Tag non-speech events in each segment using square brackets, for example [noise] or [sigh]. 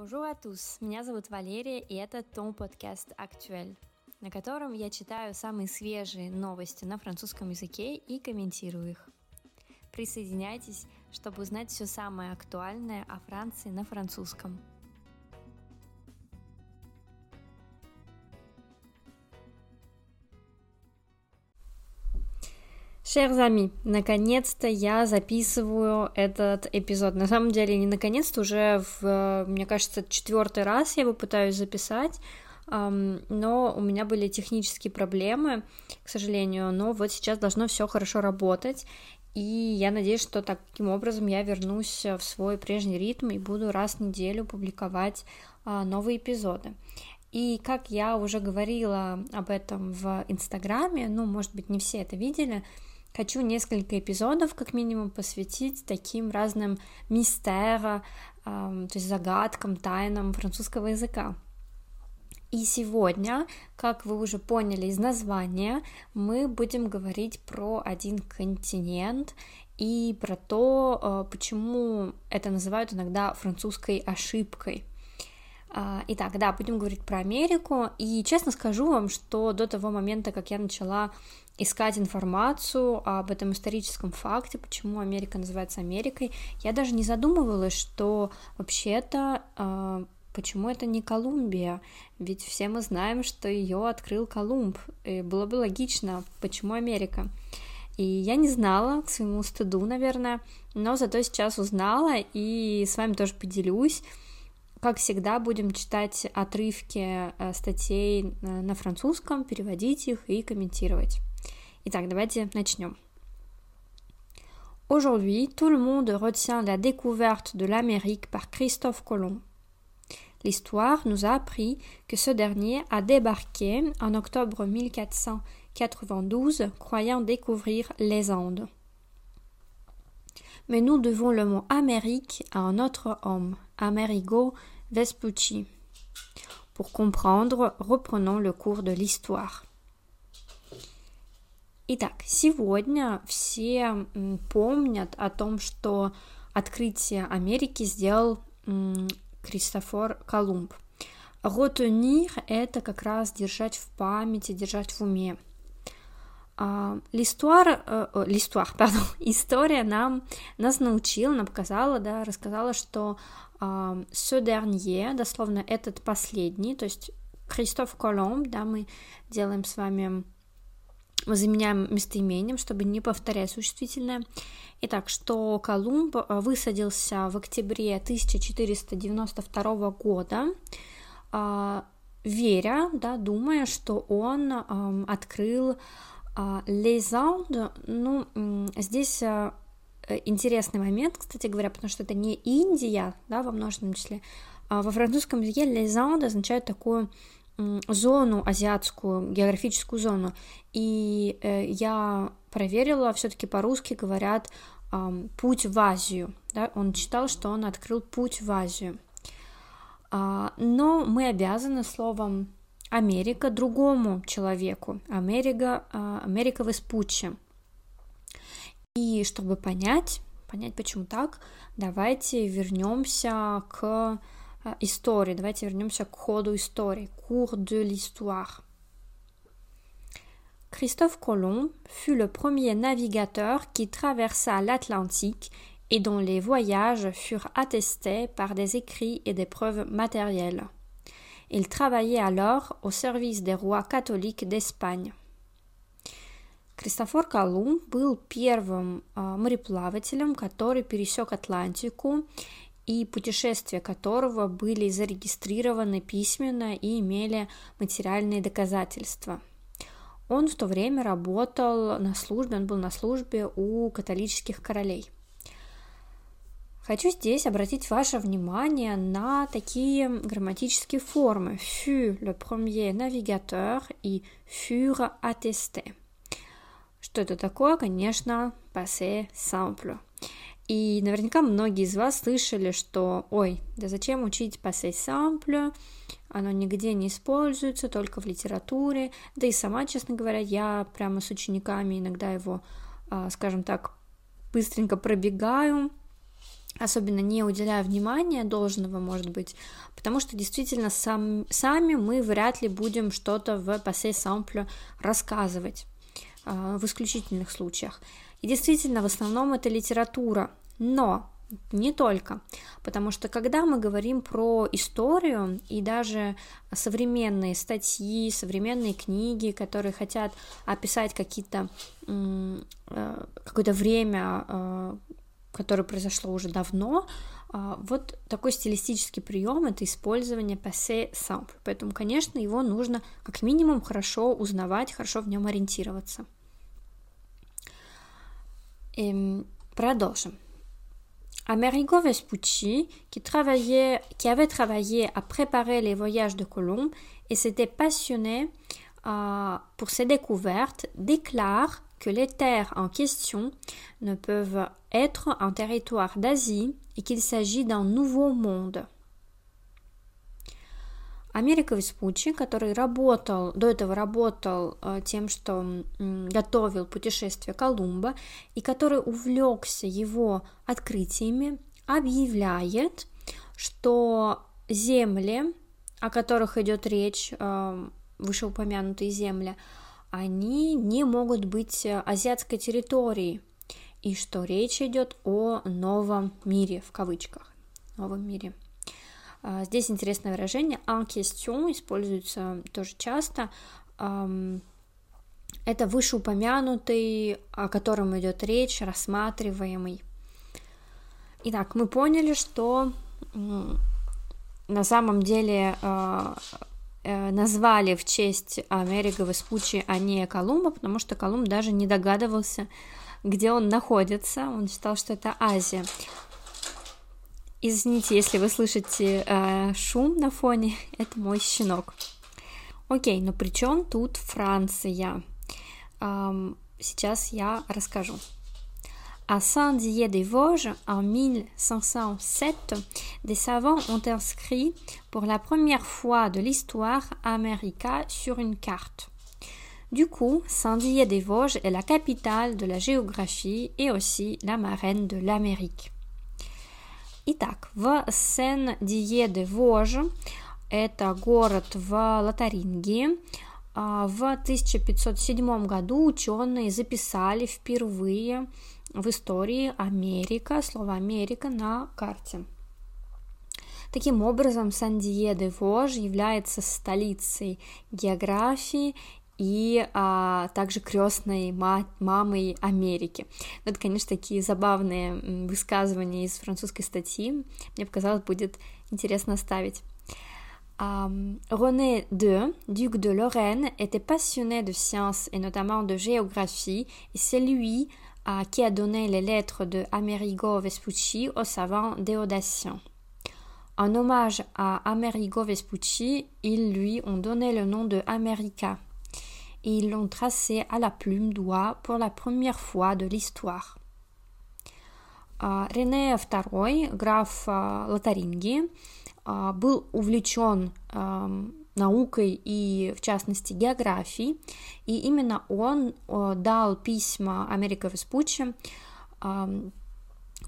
Bonjour à tous, меня зовут Валерия, и это Том подкаст «Актуэль», на котором я читаю самые свежие новости на французском языке и комментирую их. Присоединяйтесь, чтобы узнать все самое актуальное о Франции на французском. Chers amis, наконец-то я записываю этот эпизод. На самом деле, не наконец-то, уже в, мне кажется, четвертый раз я его пытаюсь записать, но у меня были технические проблемы, к сожалению, но вот сейчас должно все хорошо работать, и я надеюсь, что таким образом я вернусь в свой прежний ритм и буду раз в неделю публиковать а, новые эпизоды. И как я уже говорила об этом в Инстаграме, ну, может быть, не все это видели, Хочу несколько эпизодов, как минимум, посвятить таким разным мистерам, э, то есть загадкам, тайнам французского языка. И сегодня, как вы уже поняли из названия, мы будем говорить про один континент и про то, э, почему это называют иногда французской ошибкой. А, итак, да, будем говорить про Америку. И честно скажу вам, что до того момента, как я начала искать информацию об этом историческом факте, почему Америка называется Америкой, я даже не задумывалась, что вообще-то э, почему это не Колумбия, ведь все мы знаем, что ее открыл Колумб, и было бы логично, почему Америка. И я не знала, к своему стыду, наверное, но зато сейчас узнала и с вами тоже поделюсь. Как всегда, будем читать отрывки э, статей э, на французском, переводить их и комментировать. Итак, давайте начнем. Aujourd'hui, tout le monde retient la découverte de l'Amérique par Christophe Colomb. L'histoire nous a appris que ce dernier a débarqué en octobre 1492, croyant découvrir les Andes. Mais nous devons le mot Amérique à un autre homme, Amerigo Vespucci. Pour comprendre, reprenons le cours de l'histoire. Итак, сегодня все помнят о том, что открытие Америки сделал Кристофор Колумб. Retenir — это как раз держать в памяти, держать в уме. L'histoire, э, l'histoire, [laughs] pardon, история нам, нас научила, нам показала, да, рассказала, что uh, ce dernier, дословно этот последний, то есть Кристоф Колумб, да, мы делаем с вами мы заменяем местоимением, чтобы не повторять существительное. Итак, что Колумб э, высадился в октябре 1492 года, а, веря, да, думая, что он открыл а, Les Andes. Ну, здесь э, интересный момент, кстати говоря, потому что это не Индия, да, во множественном числе. А во французском языке Les Andes означает такую зону азиатскую, географическую зону. И э, я проверила, все-таки по-русски говорят путь в Азию. Да? Он читал, что он открыл путь в Азию. А, но мы обязаны словом Америка другому человеку. Америка, э, Америка Веспуччи. И чтобы понять, понять, почему так, давайте вернемся к истории. Давайте вернемся к ходу истории. Cours de l'histoire. Christophe Colomb fut le premier navigateur qui traversa l'Atlantique et dont les voyages furent attestés par des écrits et des preuves matérielles. Il travaillait alors au service des rois catholiques d'Espagne. Кристофор Колумб был первым мореплавателем, который пересек Атлантику и путешествия которого были зарегистрированы письменно и имели материальные доказательства. Он в то время работал на службе, он был на службе у католических королей. Хочу здесь обратить ваше внимание на такие грамматические формы fut le premier navigateur и furent attestés. Что это такое? Конечно, passé simple. И наверняка многие из вас слышали, что «Ой, да зачем учить passé simple? Оно нигде не используется, только в литературе». Да и сама, честно говоря, я прямо с учениками иногда его, а, скажем так, быстренько пробегаю, особенно не уделяя внимания должного, может быть, потому что действительно сам, сами мы вряд ли будем что-то в пассе самплю рассказывать э, в исключительных случаях. И действительно, в основном это литература, но не только, потому что когда мы говорим про историю и даже современные статьи, современные книги, которые хотят описать какие-то э, какое-то время, э, которое произошло уже давно, э, вот такой стилистический прием это использование passé simple. Поэтому, конечно, его нужно как минимум хорошо узнавать, хорошо в нем ориентироваться. И эм, продолжим. Amerigo Vespucci, qui, travaillait, qui avait travaillé à préparer les voyages de Colomb et s'était passionné euh, pour ses découvertes, déclare que les terres en question ne peuvent être un territoire d'Asie et qu'il s'agit d'un nouveau monde. Америка Веспуччи, который работал, до этого работал э, тем, что готовил путешествие Колумба, и который увлекся его открытиями, объявляет, что земли, о которых идет речь, э, вышеупомянутые земли, они не могут быть азиатской территорией, и что речь идет о новом мире, в кавычках, новом мире. А, здесь интересное выражение en используется тоже часто. Это вышеупомянутый, о котором идет речь, рассматриваемый. Итак, мы поняли, что на самом деле а, э, назвали в честь Америка Веспуччи, а не Колумба, потому что Колумб даже не догадывался, где он находится. Он считал, что это Азия. Извините, если вы слышите э, шум на фоне, [laughs] это мой щенок. Окей, но при чем тут Франция? Эм, сейчас я расскажу. À Saint-Dié-des-Vosges, en 1507, des savants ont inscrit pour la première fois de l'histoire America sur une carte. Du coup, Saint-Dié-des-Vosges est la capitale de la géographie et aussi la marraine de l'Amérique. Итак, в Сен-Дие-де-Вож, это город в Лотарингии, а, в 1507 году ученые записали впервые в истории Америка, слово Америка на карте. Таким образом, Сан-Дие-де-Вож является столицей географии и а, также крестной ма- мамой Америки. Ну, это, конечно, такие забавные высказывания из французской статьи. Мне показалось, будет интересно оставить. René II, duc de Lorraine, était passionné de sciences et notamment de géographie, et c'est lui uh, qui a donné les lettres de Amerigo Vespucci au savant Déodation. En hommage à Amerigo Vespucci, ils lui ont donné le nom de America, et ils l'ont tracé à la plume d'oie pour la première fois de l'histoire. Рене II, граф Лотарингии, был увлечен наукой и, в частности, географией, и именно он дал письма Америка Веспуччи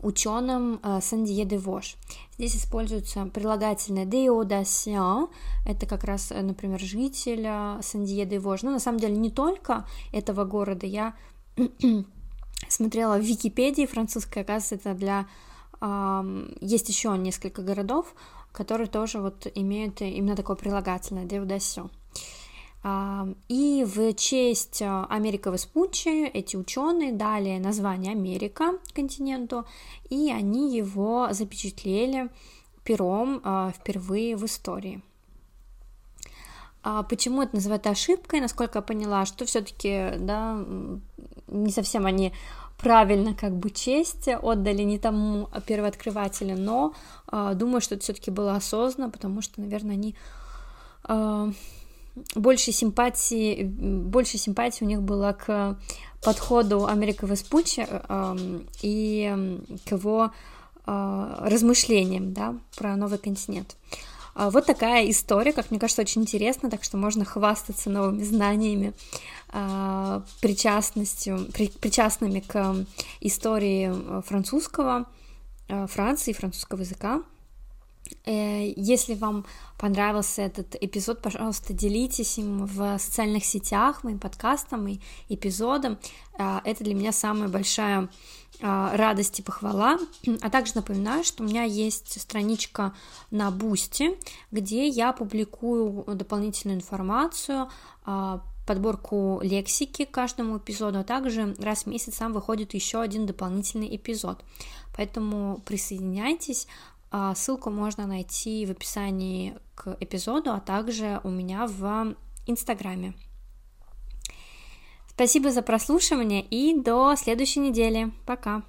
ученым э, Сандие де Вош. Здесь используется прилагательное «деодасиан», это как раз, э, например, житель Сандие де Вош. Но на самом деле не только этого города, я [clears throat] смотрела в Википедии французской, оказывается, это для... Есть еще несколько городов, которые тоже вот имеют именно такое прилагательное «деодасиан». И в честь а, Америка Веспуччи эти ученые дали название Америка континенту, и они его запечатлели пером а, впервые в истории. А почему это называют ошибкой? Насколько я поняла, что все-таки, да, не совсем они правильно как бы честь отдали не тому первооткрывателю, но э, думаю, что это все-таки было осознанно, потому что, наверное, они э, больше симпатии, больше симпатии у них было к подходу Америка Веспуччи э, и к его э, размышлениям да, про новый континент. А вот такая история, как мне кажется, очень интересна, так что можно хвастаться новыми знаниями, э, причастностью, при, причастными к истории французского Франции, французского языка. Э, если вам понравился этот эпизод, пожалуйста, делитесь им в социальных сетях, моим подкастом и эпизодом. Э, это для меня самая большая э, радость и похвала. А также напоминаю, что у меня есть страничка на Бусти, где я публикую дополнительную информацию, подборку лексики к каждому эпизоду, а также раз в месяц сам выходит еще один дополнительный эпизод. Поэтому присоединяйтесь, ссылку можно найти в описании к эпизоду, а также у меня в Инстаграме. Спасибо за прослушивание и до следующей недели. Пока.